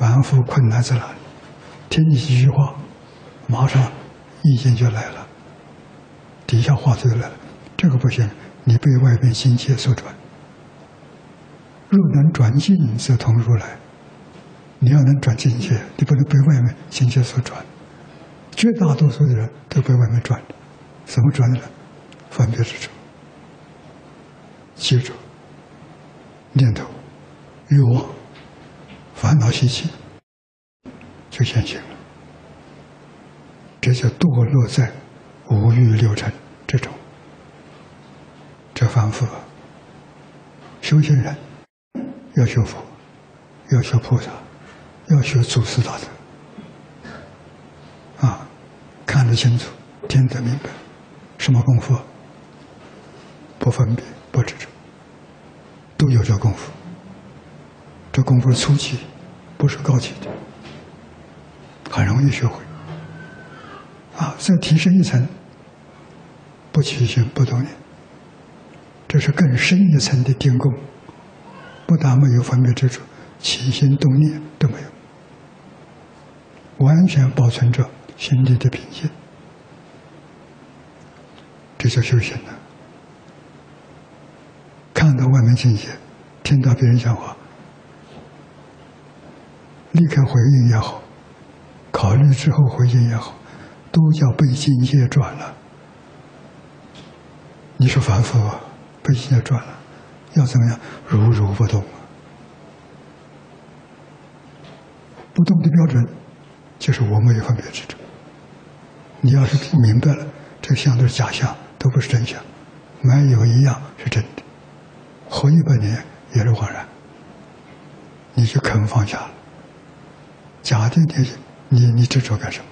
反复困难在哪里？听你几句话，马上意见就来了，底下话就来了。这个不行，你被外面境界所转。若能转进，则同如来。你要能转境界，你不能被外面心界所转。绝大多数的人都被外面转，怎么转的呢？分别执着，记住，念头、欲望、烦恼习气，就现行了。这就堕落在五欲六尘之中。这凡夫修行人要学佛，要学菩萨，要学祖师大德。啊，看得清楚，听得明白，什么功夫？不分别，不执着，都有这功夫。这功夫初级，不是高级的，很容易学会。啊，再提升一层，不起心不动念，这是更深一层的定功。不但没有分别执着，起心动念都没有，完全保存着。心里的平静，这叫修行了。看到外面境界，听到别人讲话，立刻回应也好，考虑之后回应也好，都叫被境界转了。你说凡夫被境界转了，要怎么样？如如不动。不动的标准，就是我没有分别执着。你要是明白了，这个相都是假象，都不是真相，没有一样是真的，活一百年也是枉然。你就肯放下了，假的你你你执着干什么？